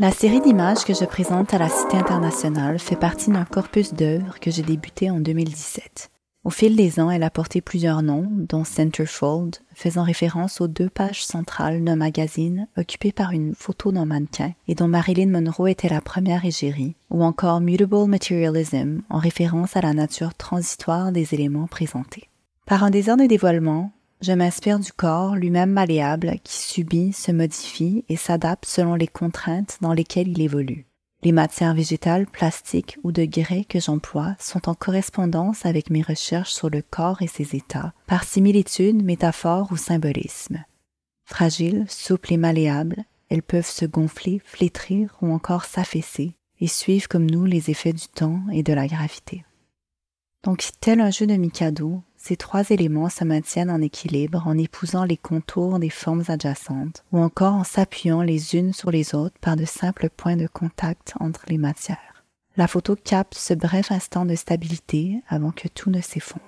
La série d'images que je présente à la Cité internationale fait partie d'un corpus d'œuvres que j'ai débuté en 2017. Au fil des ans, elle a porté plusieurs noms, dont Centerfold, faisant référence aux deux pages centrales d'un magazine occupé par une photo d'un mannequin et dont Marilyn Monroe était la première égérie, ou encore Mutable Materialism, en référence à la nature transitoire des éléments présentés. Par un désir de dévoilement, je m'inspire du corps lui-même malléable qui subit, se modifie et s'adapte selon les contraintes dans lesquelles il évolue. Les matières végétales, plastiques ou de grès que j'emploie sont en correspondance avec mes recherches sur le corps et ses états, par similitude, métaphore ou symbolisme. Fragiles, souples et malléables, elles peuvent se gonfler, flétrir ou encore s'affaisser et suivent comme nous les effets du temps et de la gravité. Donc, tel un jeu de Mikado, ces trois éléments se maintiennent en équilibre en épousant les contours des formes adjacentes ou encore en s'appuyant les unes sur les autres par de simples points de contact entre les matières. La photo capte ce bref instant de stabilité avant que tout ne s'effondre.